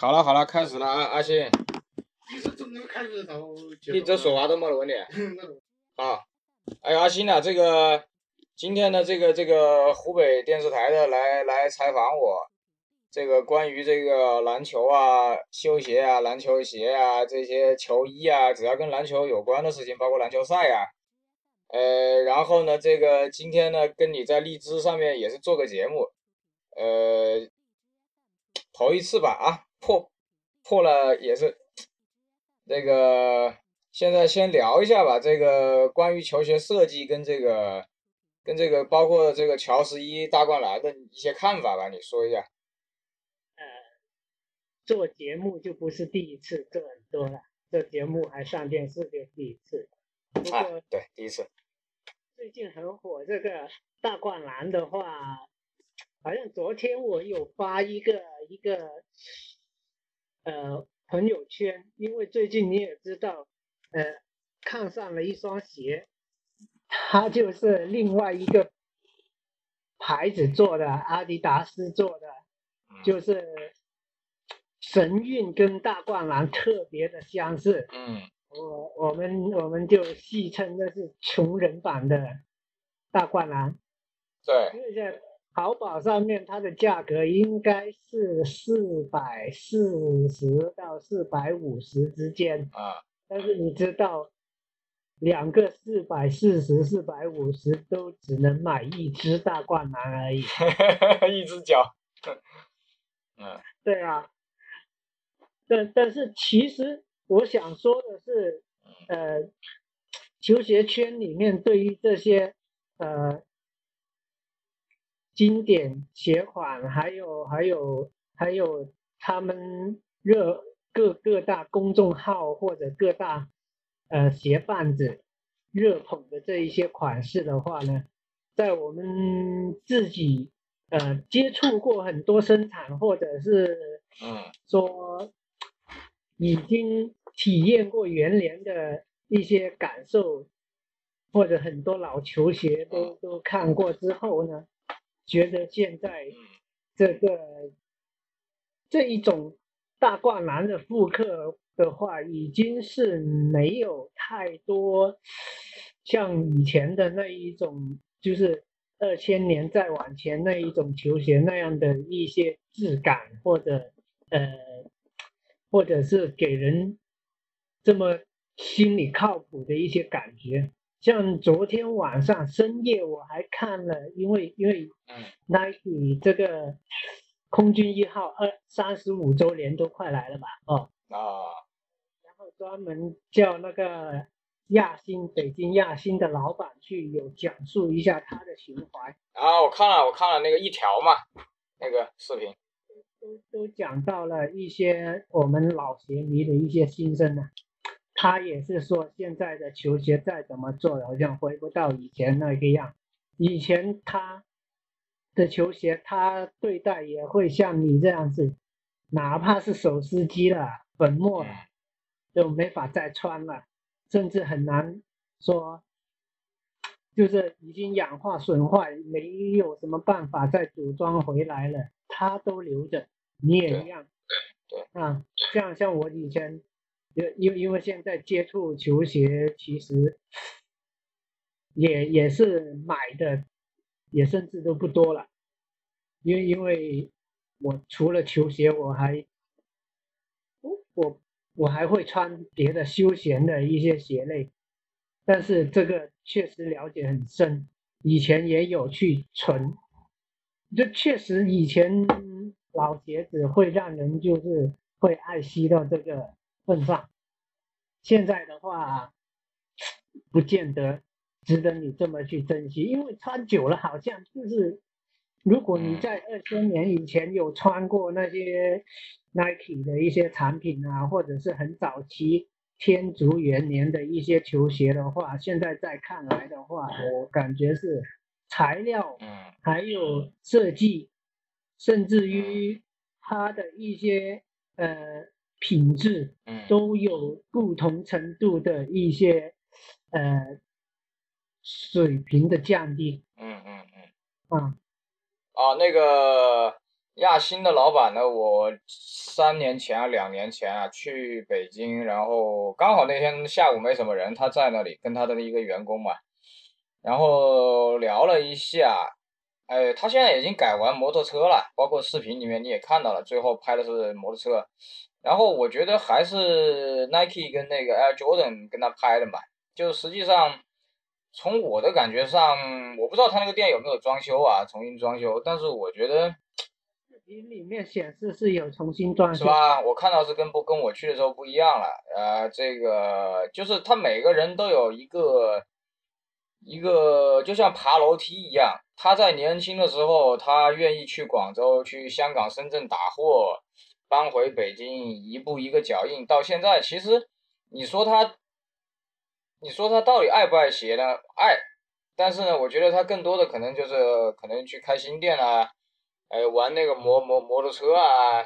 好了好了，开始了啊，阿信，你是真的开始到你这说话都没得问题。那啊，哎，阿信啊，这个今天的这个这个湖北电视台的来来采访我，这个关于这个篮球啊、球鞋啊、篮球鞋啊这些球衣啊，只要跟篮球有关的事情，包括篮球赛呀、呃，然后呢，这个今天呢，跟你在荔枝上面也是做个节目，呃，头一次吧啊，破破了也是这个，现在先聊一下吧，这个关于球鞋设计跟这个跟这个包括这个乔十一大灌篮的一些看法吧，你说一下。呃，做节目就不是第一次，做很多了。做节目还上电视就第一次。不啊过，对，第一次。最近很火这个大灌篮的话，好像昨天我有发一个一个呃朋友圈，因为最近你也知道，呃，看上了一双鞋，它就是另外一个牌子做的，阿迪达斯做的，嗯。就是神韵跟大灌篮特别的相似。嗯。我我们我们就戏称那是穷人版的大灌篮，对，因为在淘宝上面它的价格应该是四百四十到四百五十之间，啊，但是你知道，两个四百四十、四百五十都只能买一只大灌篮而已。一只脚。嗯对啊，但但是其实我想说的是，呃，球鞋圈里面对于这些呃经典鞋款，还有还有还有他们热各各大公众号或者各大呃鞋贩子热捧的这一些款式的话呢，在我们自己呃接触过很多生产，或者是嗯。说已经体验过元年的一些感受，或者很多老球鞋都都看过之后呢，觉得现在这个这一种大灌篮的复刻的话，已经是没有太多像以前的那一种，就是二千年再往前那一种球鞋那样的一些质感，或者呃，或者是给人这么心里靠谱的一些感觉。像昨天晚上深夜我还看了，因为因为嗯 Nike 这个空军一号二三十五周年都快来了吧？哦，啊然后专门叫那个亚新北京亚新的老板去有讲述一下他的情怀，啊！我看了我看了那个一条嘛，那个视频。都都讲到了一些我们老鞋迷的一些心声呢、他也是说，现在的球鞋再怎么做，好像回不到以前那个样。以前他的球鞋，他对待也会像你这样子，哪怕是手撕机了、粉末了，就没法再穿了，甚至很难说，就是已经氧化损坏，没有什么办法再组装回来了，他都留着，你也一样。对啊，像像我以前，因因因为现在接触球鞋，其实也也是买的，也甚至都不多了，因为因为我除了球鞋，我还我我我还会穿别的休闲的一些鞋类，但是这个确实了解很深，以前也有去存，这确实以前老鞋子会让人就是会爱惜到这个份上，现在的话不见得值得你这么去珍惜，因为穿久了好像就是，如果你在二千年以前有穿过那些 Nike 的一些产品啊，或者是很早期天竺元年的一些球鞋的话，现在再看来的话，我感觉是材料嗯还有设计，甚至于它的一些呃品质嗯都有不同程度的一些呃水平的降低嗯嗯嗯。啊。啊，那个亚新的老板呢，我三年前啊，两年前啊去北京，然后刚好那天下午没什么人，他在那里跟他的一个员工嘛，然后聊了一下，哎，他现在已经改完摩托车了，包括视频里面你也看到了，最后拍的是摩托车，然后我觉得还是 Nike 跟那个 Air Jordan 跟他拍的嘛，就实际上从我的感觉上，我不知道他那个店有没有装修啊，重新装修，但是我觉得。频里面显示是有重新装修，是吧？我看到是跟不跟我去的时候不一样了。呃，这个就是他每个人都有一个一个，就像爬楼梯一样。他在年轻的时候，他愿意去广州、去香港、深圳打货，搬回北京，一步一个脚印。到现在，其实你说他，你说他到底爱不爱鞋呢？爱，但是呢，我觉得他更多的可能就是可能去开新店啊。哎，玩那个摩摩摩托车啊，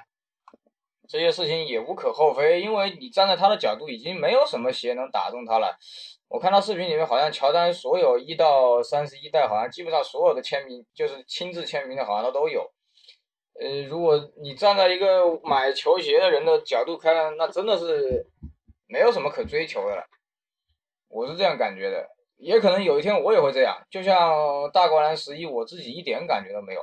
这些事情也无可厚非，因为你站在他的角度，已经没有什么鞋能打动他了。我看到视频里面，好像乔丹所有一到三十一代，好像基本上所有的签名，就是亲自签名的，好像他都有。呃，如果你站在一个买球鞋的人的角度看，那真的是没有什么可追求的了。我是这样感觉的，也可能有一天我也会这样，就像大灌篮十一，我自己一点感觉都没有。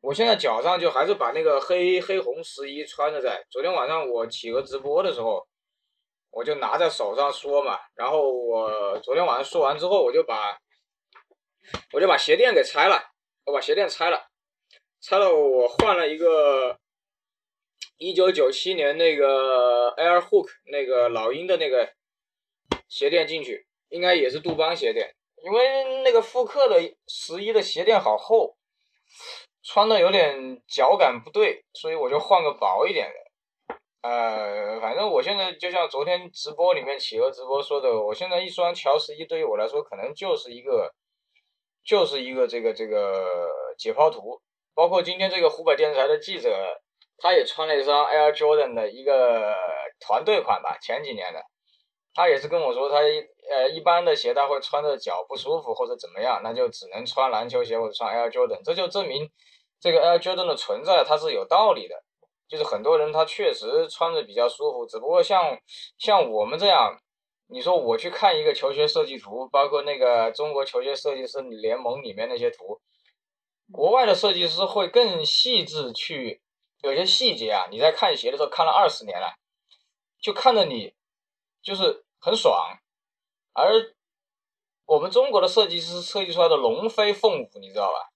我现在脚上就还是把那个黑黑红十一穿着在。昨天晚上我企鹅直播的时候，我就拿在手上说嘛。然后我昨天晚上说完之后，我就把我就把鞋垫给拆了，我把鞋垫拆了，拆了我换了一个一九九七年那个 Air Hook 那个老鹰的那个鞋垫进去，应该也是杜邦鞋垫，因为那个复刻的十一的鞋垫好厚。穿的有点脚感不对，所以我就换个薄一点的。呃，反正我现在就像昨天直播里面企鹅直播说的，我现在一双乔十一对于我来说可能就是一个，就是一个这个这个解剖图。包括今天这个湖北电视台的记者，他也穿了一双 Air Jordan 的一个团队款吧，前几年的。他也是跟我说，他呃一般的鞋他会穿着脚不舒服或者怎么样，那就只能穿篮球鞋或者穿 Air Jordan，这就证明。这个 Air Jordan 的存在，它是有道理的，就是很多人他确实穿着比较舒服，只不过像像我们这样，你说我去看一个球鞋设计图，包括那个中国球鞋设计师联盟里面那些图，国外的设计师会更细致去，有些细节啊，你在看鞋的时候看了二十年了，就看着你就是很爽，而我们中国的设计师设计出来的龙飞凤舞，你知道吧？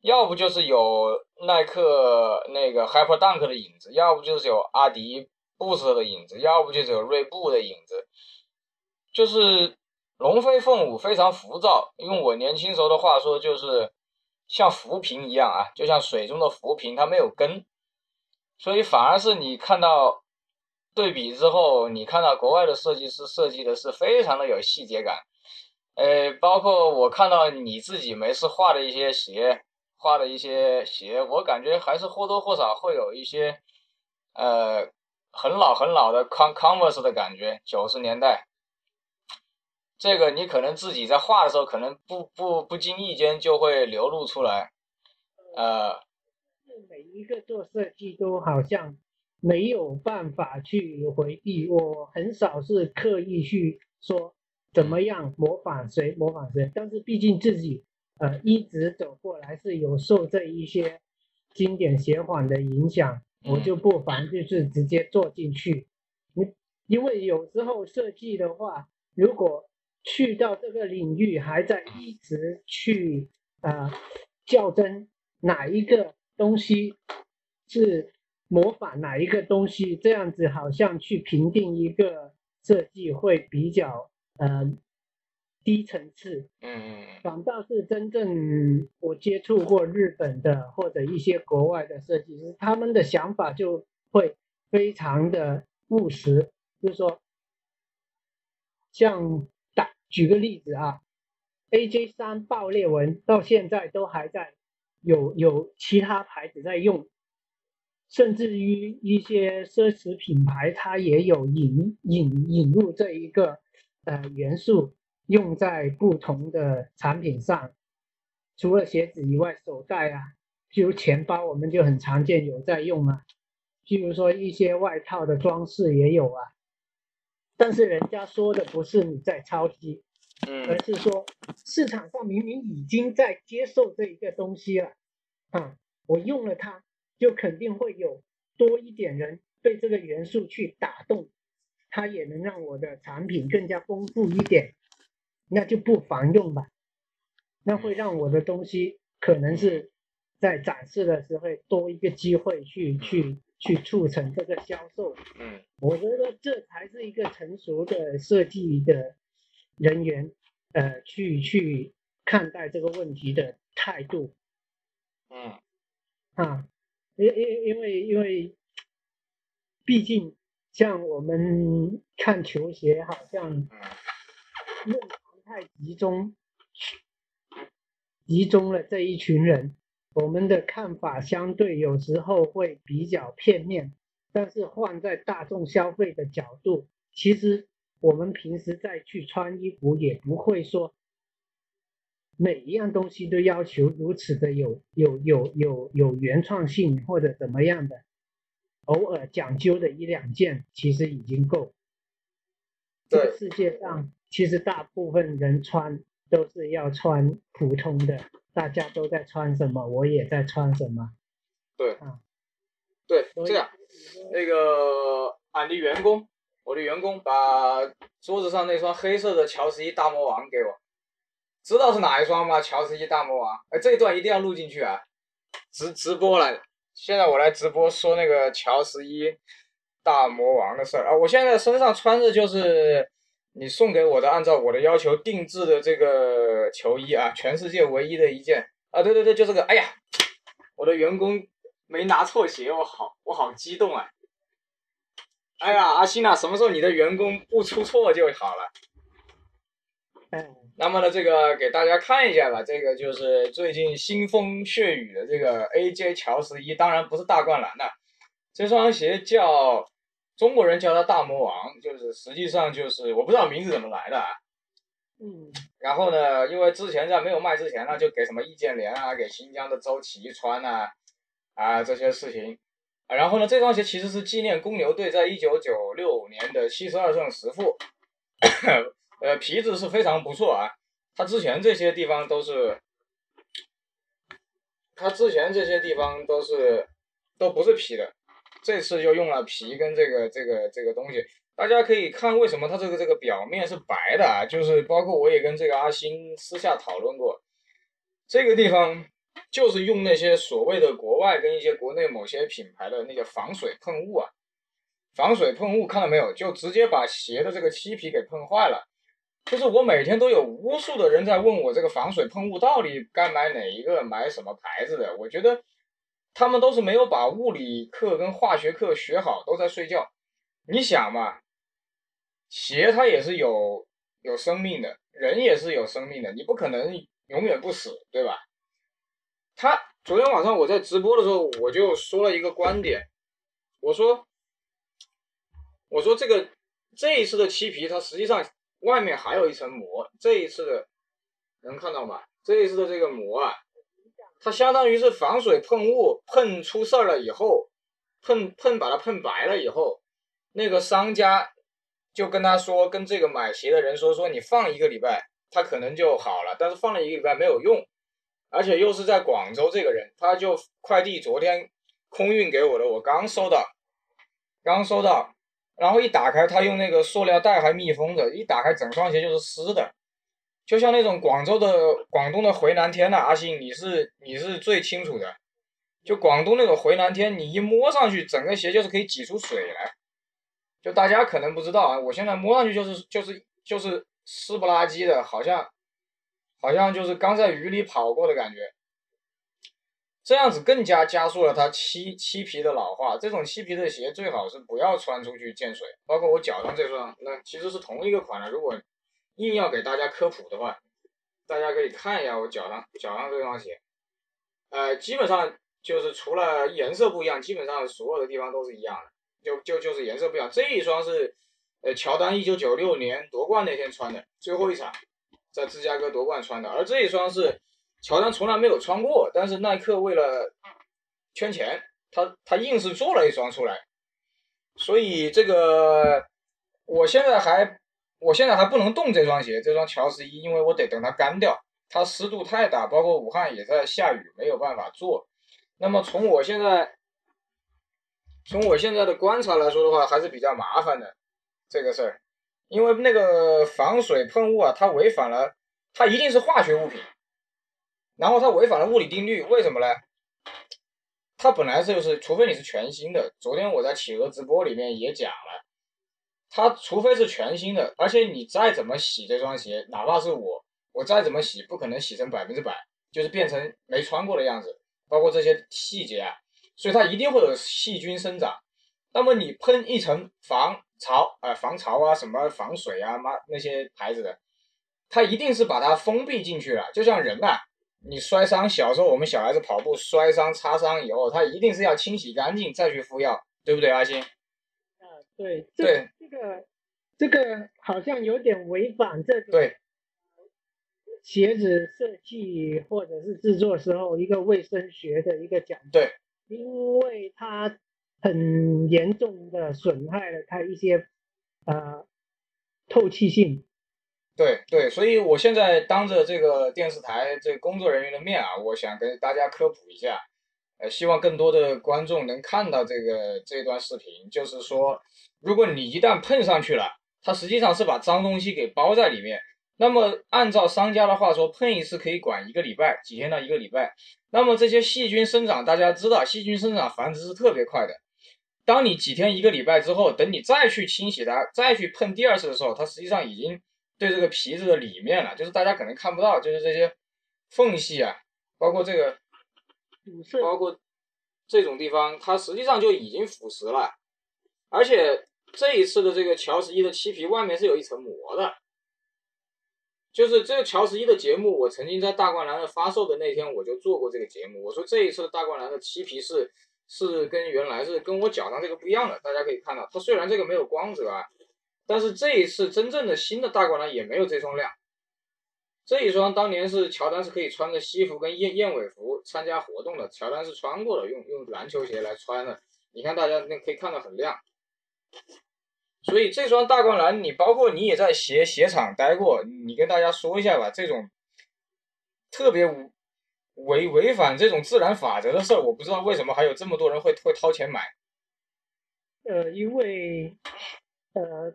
要不就是有耐克那个 Hyper Dunk 的影子，要不就是有阿迪 Boost 的影子，要不就是有锐步的影子，就是龙飞凤舞，非常浮躁。用我年轻时候的话说，就是像浮萍一样啊，就像水中的浮萍，它没有根，所以反而是你看到对比之后，你看到国外的设计师设计的是非常的有细节感，呃，包括我看到你自己没事画的一些鞋。画的一些鞋，我感觉还是或多或少会有一些，呃，很老很老的 Con Converse 的感觉，九十年代。这个你可能自己在画的时候，可能不不不经意间就会流露出来，呃。每一个做设计都好像没有办法去回避，我很少是刻意去说怎么样模仿谁模仿谁，但是毕竟自己。呃，一直走过来是有受这一些经典鞋款的影响，我就不妨就是直接做进去。你因为有时候设计的话，如果去到这个领域还在一直去呃较真哪一个东西是模仿哪一个东西，这样子好像去评定一个设计会比较呃。低层次，嗯，反倒是真正我接触过日本的或者一些国外的设计师，他们的想法就会非常的务实，就是说，像打举个例子啊，AJ 三爆裂纹到现在都还在有有其他牌子在用，甚至于一些奢侈品牌它也有引引引入这一个呃元素。用在不同的产品上，除了鞋子以外，手袋啊、譬如钱包，我们就很常见有在用啊。譬如说一些外套的装饰也有啊。但是人家说的不是你在抄袭，而嗯是说市场上明明已经在接受这一个东西了，啊，我用了它，就肯定会有多一点人被这个元素去打动，它也能让我的产品更加丰富一点，那就不妨用吧，那会让我的东西可能是在展示的时候多一个机会去去去促成这个销售。嗯。我觉得这才是一个成熟的设计的人员，呃，去去看待这个问题的态度嗯。啊，因因因为因为，毕竟像我们看球鞋，好像嗯。论坛太集中，集中了这一群人，我们的看法相对有时候会比较片面。但是换在大众消费的角度，其实我们平时再去穿衣服，也不会说每一样东西都要求如此的有有有有有原创性或者怎么样的，偶尔讲究的一两件其实已经够。这个世界上其实大部分人穿都是要穿普通的，大家都在穿什么，我也在穿什么。对，所以这样。那个俺的员工，我的员工把桌子上那双黑色的乔十一大魔王给我，知道是哪一双吗？乔十一大魔王，哎，这一段一定要录进去啊！直直播了，现在我来直播说那个乔十一大魔王的事儿啊！我现在身上穿着就是你送给我的，按照我的要求定制的这个球衣啊，全世界唯一的一件啊！对对对，就这个！哎呀，我的员工没拿错鞋，我好我好激动啊！哎呀，阿星啊，什么时候你的员工不出错就好了？嗯，那么呢，这个给大家看一下吧，这个就是最近腥风血雨的这个 AJ 乔十一，当然不是大灌篮的，这双鞋叫中国人叫他大魔王，就是实际上就是我不知道名字怎么来的啊。嗯然后呢，因为之前在没有卖之前呢，就给什么易建联啊，给新疆的周琦穿啊，啊这些事情。啊然后呢，这双鞋其实是纪念公牛队在一九九六年的七十二胜十负，呃，皮质是非常不错啊。它之前这些地方都是，它之前这些地方都是都不是皮的，这次就用了皮跟这个这个这个东西。大家可以看为什么它这个这个表面是白的啊，就是包括我也跟这个阿星私下讨论过，这个地方就是用那些所谓的国外跟一些国内某些品牌的那个防水喷雾啊，防水喷雾看到没有，就直接把鞋的这个漆皮给喷坏了。就是我每天都有无数的人在问我这个防水喷雾到底该买哪一个，买什么牌子的。我觉得他们都是没有把物理课跟化学课学好，都在睡觉。你想嘛，鞋它也是有有生命的，人也是有生命的，你不可能永远不死，对吧？他昨天晚上我在直播的时候，我就说了一个观点，我说，我说这个这一次的漆皮，它实际上外面还有一层膜，这一次的能看到吗？这一次的这个膜啊，它相当于是防水喷雾喷出事儿了以后，喷喷把它喷白了以后，那个商家就跟他说，跟这个买鞋的人说，说你放一个礼拜，它可能就好了，但是放了一个礼拜没有用，而且又是在广州这个人，他就快递昨天空运给我的，我刚收到，刚收到，然后一打开，他用那个塑料袋还密封着，一打开整双鞋就是湿的，就像那种广州的广东的回南天呐、阿信你是你是最清楚的，就广东那种回南天，你一摸上去，整个鞋就是可以挤出水来。就大家可能不知道啊，我现在摸上去就是就是就是湿不拉几的，好像好像就是刚在雨里跑过的感觉。这样子更加加速了它漆漆皮的老化。这种漆皮的鞋最好是不要穿出去见水，包括我脚上这双，那其实是同一个款的。如果硬要给大家科普的话，大家可以看一下我脚上脚上这双鞋，呃，基本上就是除了颜色不一样，基本上所有的地方都是一样的。就就就是颜色不一样。这一双是，呃，乔丹一九九六年夺冠那天穿的，最后一场，在芝加哥夺冠穿的。而这一双是乔丹从来没有穿过，但是耐克为了圈钱，他他硬是做了一双出来，所以这个我现在还我现在还不能动这双鞋，这双乔十一，因为我得等它干掉，它湿度太大，包括武汉也在下雨，没有办法做。那么从我现在从我现在的观察来说的话，还是比较麻烦的这个事儿，因为那个防水喷雾啊，它违反了，它一定是化学物品，然后它违反了物理定律，为什么呢？它本来就是，除非你是全新的，昨天我在企鹅直播里面也讲了，它除非是全新的，而且你再怎么洗这双鞋，哪怕是我，我再怎么洗，不可能洗成百分之百，就是变成没穿过的样子，包括这些细节啊，所以它一定会有细菌生长。那么你喷一层防潮啊、呃防潮啊、什么防水啊、妈那些牌子的，它一定是把它封闭进去了，就像人啊。你摔伤，小时候我们小孩子跑步摔伤、擦伤以后，他一定是要清洗干净再去敷药，对不对，阿星？啊，对，这对。这个这个好像有点违反这种对。鞋子设计或者是制作时候一个卫生学的一个讲究，对，因为它很严重的损害了它一些呃透气性。对对，所以我现在当着这个电视台这个工作人员的面啊，我想跟大家科普一下，呃，希望更多的观众能看到这个这段视频，就是说，如果你一旦碰上去了，它实际上是把脏东西给包在里面。那么按照商家的话说，碰一次可以管一个礼拜，几天到一个礼拜。那么这些细菌生长，大家知道，细菌生长繁殖是特别快的。当你几天一个礼拜之后，等你再去清洗它，再去碰第二次的时候，它实际上已经对这个皮子的里面了，就是大家可能看不到，就是这些缝隙啊，包括这个，包括这种地方，它实际上就已经腐蚀了。而且这一次的这个乔十一的漆皮外面是有一层膜的，就是这个乔十一的节目，我曾经在大灌篮的发售的那天我就做过这个节目，我说这一次的大灌篮的漆皮是是跟原来是跟我脚上这个不一样的，大家可以看到，它虽然这个没有光泽啊，但是这一次真正的新的大灌篮也没有这双亮。这一双当年是乔丹是可以穿着西服跟燕燕尾服参加活动的，乔丹是穿过的，用用篮球鞋来穿的。你看大家那可以看到很亮，所以这双大灌篮，你包括你也在鞋鞋厂待过，你跟大家说一下吧，这种特别违违反这种自然法则的事儿，我不知道为什么还有这么多人会会掏钱买。呃，因为呃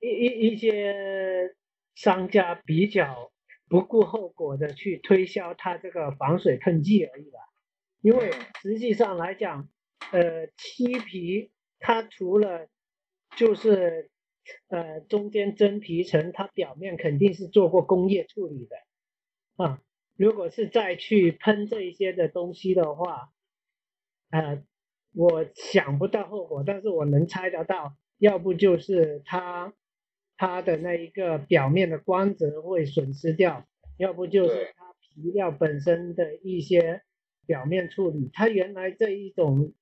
一一一些商家比较不顾后果的去推销它这个防水喷剂而已吧。因为实际上来讲，呃，漆皮它除了就是呃中间真皮层，它表面肯定是做过工业处理的啊。如果是再去喷这一些的东西的话，呃，我想不到后果，但是我能猜得到，要不就是它它的那一个表面的光泽会损失掉，要不就是它皮料本身的一些表面处理。它原来这一种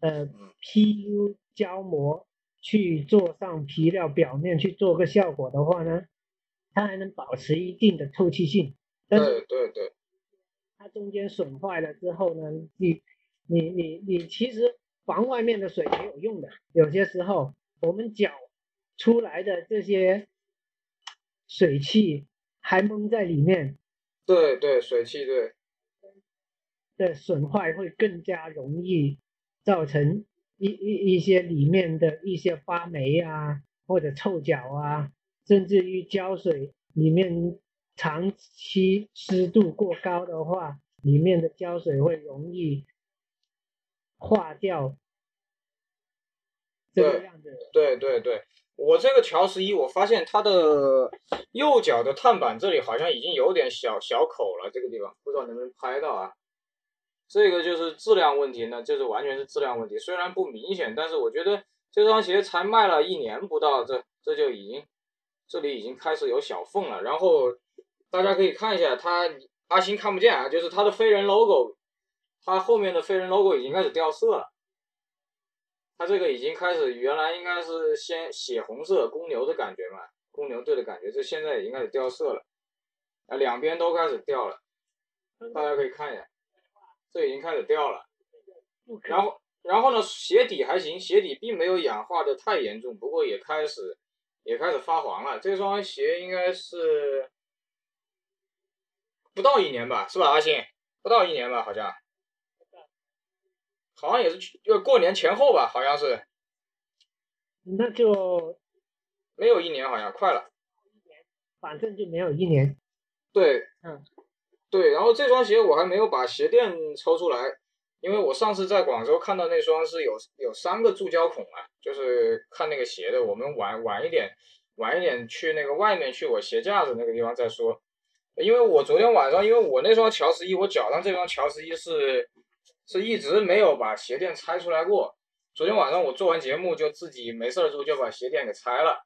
呃 PU 胶膜去做上皮料表面去做个效果的话呢，它还能保持一定的透气性，但是对对对它中间损坏了之后呢，你你你你其实防外面的水没有用的，有些时候我们脚出来的这些水汽还蒙在里面对对，水汽对。的损坏会更加容易造成一一一些里面的一些发霉啊，或者臭脚啊，甚至于胶水里面长期湿度过高的话，里面的胶水会容易化掉。这个对样子，对对对，我这个乔十一，我发现它的右脚的碳板这里好像已经有点小小口了，这个地方不知道能不能拍到啊？这个就是质量问题呢，就是完全是质量问题，虽然不明显，但是我觉得这双鞋才卖了一年不到，这这就已经这里已经开始有小缝了。然后大家可以看一下，它阿星看不见啊，就是它的飞人 logo，它后面的飞人 logo 已经开始掉色了。它这个已经开始，原来应该是先血红色公牛的感觉嘛，公牛队的感觉，这现在已经开始掉色了，啊，两边都开始掉了。大家可以看一下，这已经开始掉了。然后，然后呢，鞋底还行，鞋底并没有氧化的太严重，不过也开始也开始发黄了。这双鞋应该是不到一年吧，是吧，阿星？不到一年吧，好像，好像也是去就过年前后吧，好像是那就没有一年，好像快了。反正就没有一年。对，嗯，对，然后这双鞋我还没有把鞋垫抽出来，因为我上次在广州看到那双是有有三个注胶孔啊，就是看那个鞋的，我们晚晚一点晚一点去那个外面去我鞋架子那个地方再说，因为我昨天晚上因为我那双乔十一，我脚上这双乔十一是是一直没有把鞋垫拆出来过，昨天晚上我做完节目就自己没事儿候就把鞋垫给拆了，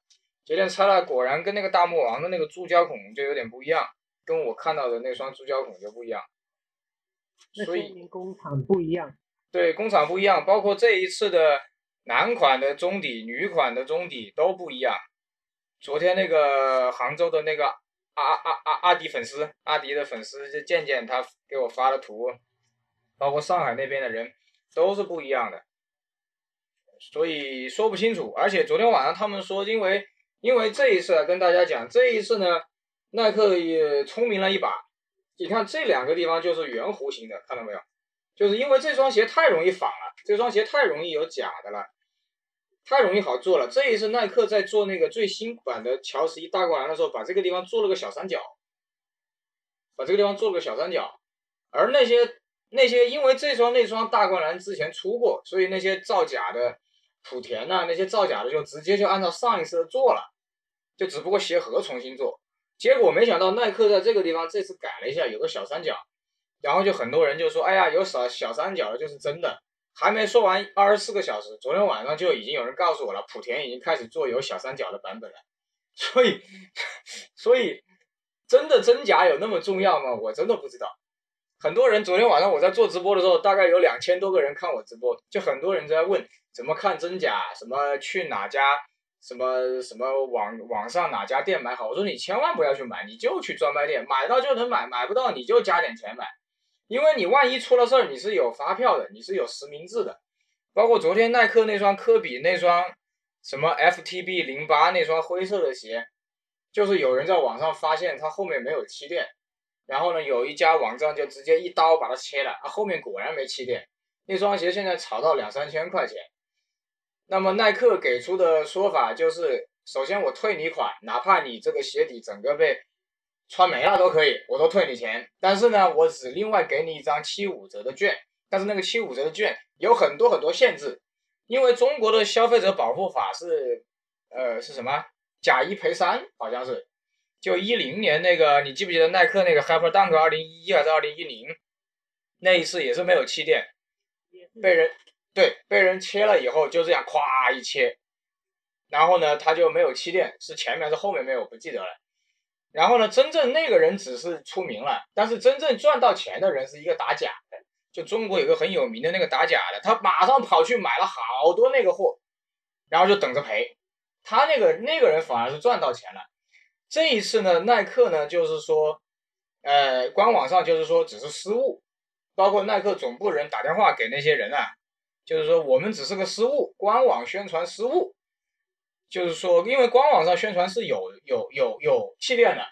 鞋垫拆了果然跟那个大魔王的那个注胶孔就有点不一样。跟我看到的那双注胶孔就不一样，那所以工厂不一样。对工厂不一样，包括这一次的男款的中底、女款的中底都不一样。昨天那个杭州的那个阿阿阿阿迪粉丝，阿迪的粉丝就健健他给我发了图，包括上海那边的人都是不一样的，所以说不清楚。而且昨天晚上他们说，因为因为这一次啊跟大家讲，这一次呢。耐克也聪明了一把，你看这两个地方就是圆弧形的，看到没有？就是因为这双鞋太容易仿了，这双鞋太容易有假的了，太容易好做了。这一次耐克在做那个最新版的乔十一大灌篮的时候，把这个地方做了个小三角，把这个地方做了个小三角。而那些那些因为这双那双大灌篮之前出过，所以那些造假的莆田呐，那些造假的就直接就按照上一次的做了，就只不过鞋盒重新做。结果没想到耐克在这个地方这次改了一下，有个小三角，然后就很多人就说：“哎呀，有小小三角的就是真的。”还没说完二十四个小时，昨天晚上就已经有人告诉我了，莆田已经开始做有小三角的版本了。所以，所以真的真假有那么重要吗？我真的不知道。很多人昨天晚上我在做直播的时候，大概有两千多个人看我直播，就很多人在问怎么看真假，什么去哪家。什么什么网网上哪家店买好？我说你千万不要去买，你就去专卖店买到就能买，买不到你就加点钱买，因为你万一出了事儿，你是有发票的，你是有实名制的。包括昨天耐克那双科比那双什么 FTB 零八那双灰色的鞋，就是有人在网上发现它后面没有气垫，然后呢有一家网站就直接一刀把它切了，啊后面果然没气垫，那双鞋现在炒到两三千块钱。那么耐克给出的说法就是，首先我退你款，哪怕你这个鞋底整个被穿没了都可以，我都退你钱。但是呢，我只另外给你一张七五折的券，但是那个七五折的券有很多很多限制，因为中国的消费者保护法是，呃，是什么？假一赔三，好像是。就一零年那个，你记不记得耐克那个 Hyper Dunk 二零一一还是二零一零？那一次也是没有气垫，被人。对，被人切了以后就这样咵一切，然后呢，他就没有气垫，是前面是后面没有，不记得了。然后呢，真正那个人只是出名了，但是真正赚到钱的人是一个打假的。就中国有个很有名的那个打假的，他马上跑去买了好多那个货，然后就等着赔。他那个那个人反而是赚到钱了。这一次呢，耐克呢就是说，呃，官网上就是说只是失误，包括耐克总部人打电话给那些人啊。就是说，我们只是个失误，官网宣传失误。就是说，因为官网上宣传是有有有有气垫的，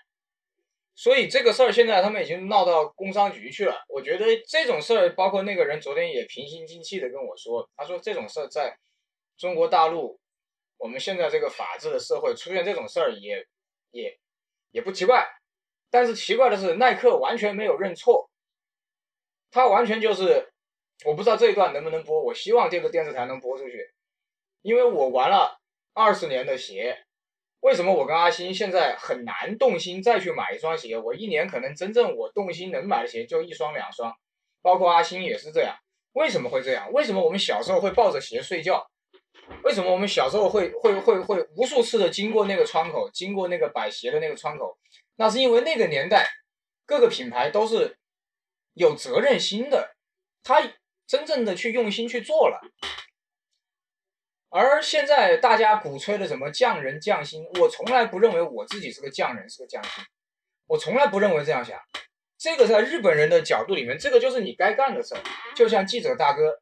所以这个事儿现在他们已经闹到工商局去了。我觉得这种事儿，包括那个人昨天也平心静气的跟我说，他说这种事儿在中国大陆，我们现在这个法治的社会出现这种事儿也也也不奇怪。但是奇怪的是，耐克完全没有认错，他完全就是。我不知道这一段能不能播，我希望这个电视台能播出去，因为我玩了二十年的鞋，为什么我跟阿星现在很难动心再去买一双鞋？我一年可能真正我动心能买的鞋就一双两双，包括阿星也是这样。为什么会这样？为什么我们小时候会抱着鞋睡觉？为什么我们小时候会会会会无数次的经过那个窗口，经过那个摆鞋的那个窗口？那是因为那个年代各个品牌都是有责任心的，他。真正的去用心去做了，而现在大家鼓吹的什么匠人匠心，我从来不认为我自己是个匠人，是个匠心，我从来不认为这样想。这个在日本人的角度里面，这个就是你该干的事儿。就像记者大哥，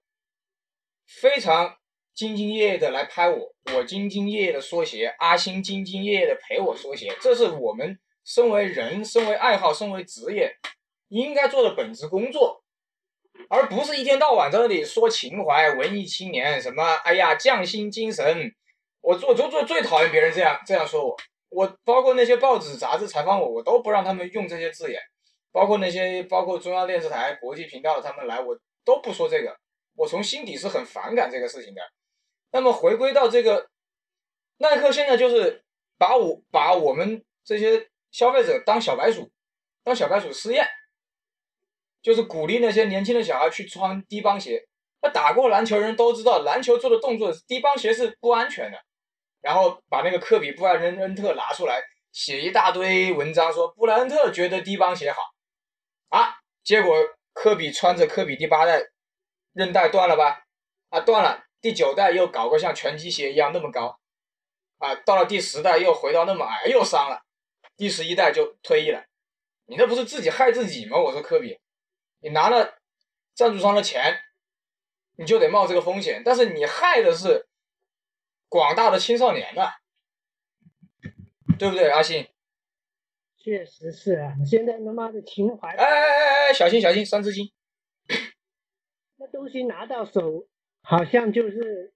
非常兢兢业业的来拍我，我兢兢业业的缩鞋，阿星兢兢业业的陪我缩鞋，这是我们身为人、身为爱好、身为职业应该做的本职工作，而不是一天到晚在那里说情怀、文艺青年什么，哎呀匠心精神。我做做做最讨厌别人这样这样说我，我包括那些报纸杂志采访我，我都不让他们用这些字眼。包括那些，包括中央电视台、国际频道他们来，我都不说这个。我从心底是很反感这个事情的。那么回归到这个，耐克现在就是把我把我们这些消费者当小白鼠，当小白鼠试验，就是鼓励那些年轻的小孩去穿低帮鞋。那打过篮球人都知道，篮球做的动作低帮鞋是不安全的。然后把那个科比布莱恩恩特拿出来，写一大堆文章，说布莱恩特觉得低帮鞋好。啊！结果科比穿着科比第八代，韧带断了吧？啊，断了。第九代又搞个像拳击鞋一样那么高，啊，到了第十代又回到那么矮，又伤了。第十一代就退役了。你那不是自己害自己吗？我说科比，你拿了赞助商的钱，你就得冒这个风险，但是你害的是广大的青少年呐，对不对，阿信？确实是啊，现在他妈的情怀，哎哎哎哎，小心小心，三字经。那东西拿到手，好像就是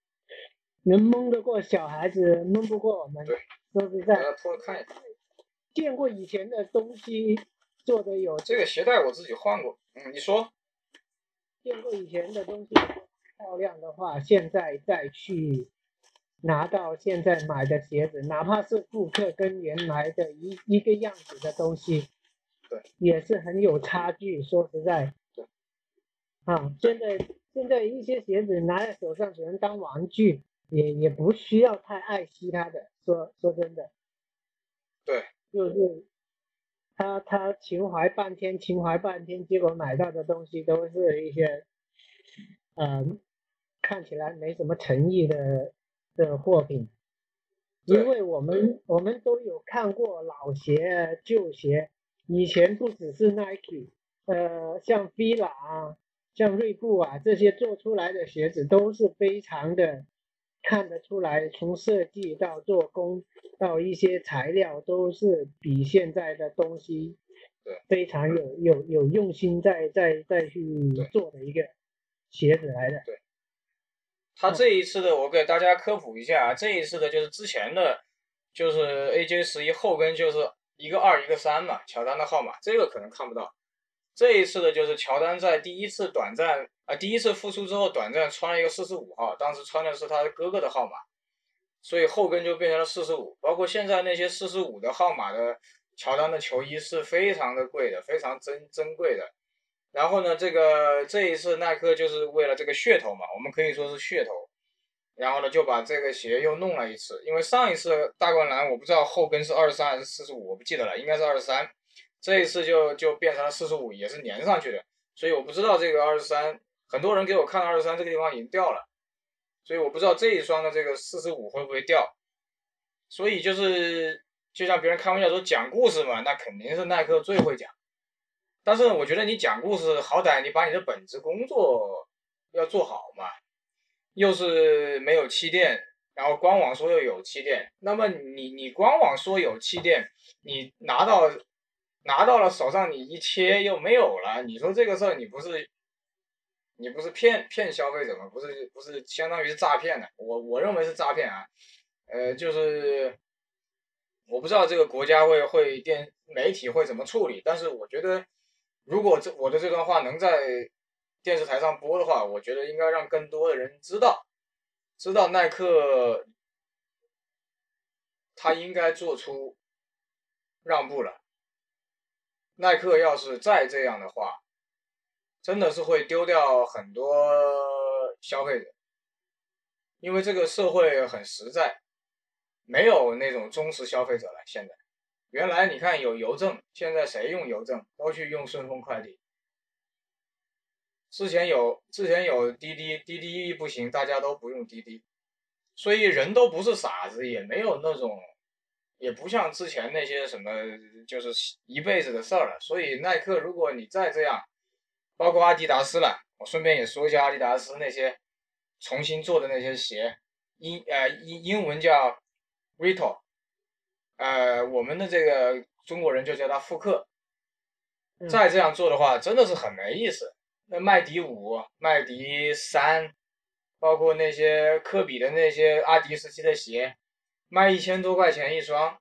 能蒙得过小孩子，蒙不过我们。对，说实在，看一下。见过以前的东西做的有。这个鞋带我自己换过，嗯，你说。见过以前的东西漂亮的话，现在再去。拿到现在买的鞋子，哪怕是复刻跟原来的一一个样子的东西，对，也是很有差距。说实在，对，啊，现在现在一些鞋子拿在手上只能当玩具，也也不需要太爱惜它的。说说真的，对，就是他他情怀半天，情怀半天，结果买到的东西都是一些，嗯，看起来没什么诚意的。的货品，因为我们我们都有看过老鞋、旧鞋，以前不只是 Nike，呃，像 Fila 啊，像锐步啊这些做出来的鞋子都是非常的看得出来，从设计到做工到一些材料都是比现在的东西非常有有有用心在在在去做的一个鞋子来的。对。他这一次的，我给大家科普一下啊，这一次的就是之前的，就是 AJ 十一后跟就是一个二一个三嘛，乔丹的号码，这个可能看不到。这一次的就是乔丹在第一次短暂啊，第一次复出之后短暂穿了一个四十五号，当时穿的是他哥哥的号码，所以后跟就变成了四十五。包括现在那些四十五的号码的乔丹的球衣是非常的贵的，非常珍珍贵的。然后呢，这个这一次耐克就是为了这个噱头嘛，我们可以说是噱头。然后呢，就把这个鞋又弄了一次，因为上一次大灌篮我不知道后跟是二十三还是四十五，我不记得了，应该是二十三。这一次就就变成了四十五，也是粘上去的，所以我不知道这个二十三，很多人给我看二十三这个地方已经掉了，所以我不知道这一双的这个四十五会不会掉。所以就是就像别人开玩笑说讲故事嘛，那肯定是耐克最会讲。但是我觉得你讲故事，好歹你把你的本职工作要做好嘛。又是没有气垫，然后官网说又有气垫，那么你你官网说有气垫，你拿到拿到了手上你一切又没有了，你说这个事儿你不是你不是骗骗消费者吗？不是不是相当于是诈骗的，我我认为是诈骗啊。呃，就是我不知道这个国家会会电媒体会怎么处理，但是我觉得。如果这我的这段话能在电视台上播的话，我觉得应该让更多的人知道，知道耐克他应该做出让步了。耐克要是再这样的话，真的是会丢掉很多消费者，因为这个社会很实在，没有那种忠实消费者了。现在。原来你看有邮政，现在谁用邮政？都去用顺丰快递。之前有之前有滴滴，滴滴不行，大家都不用滴滴。所以人都不是傻子，也没有那种也不像之前那些什么就是一辈子的事儿了。所以耐克，如果你再这样，包括阿迪达斯了，我顺便也说一下阿迪达斯那些重新做的那些鞋，英呃英英文叫 Rito，呃我们的这个中国人就叫它复刻。嗯再这样做的话，真的是很没意思。那麦迪五、麦迪三，包括那些科比的那些阿迪时期的鞋，卖一千多块钱一双，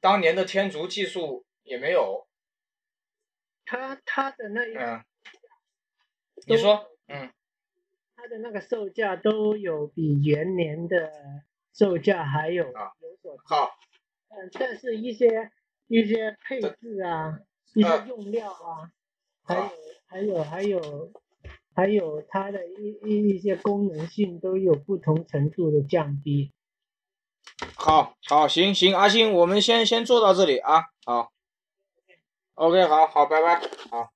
当年的天竺技术也没有。他他的那一嗯，你说，嗯，他的那个售价都有比元年的售价还有啊有所好，嗯，但是一些一些配置啊，一些啊用料啊，还有还有还有还有它的一一一些功能性都有不同程度的降低。好，好，行行，阿星，我们先先做到这里啊，好，OK，好好，拜拜，好。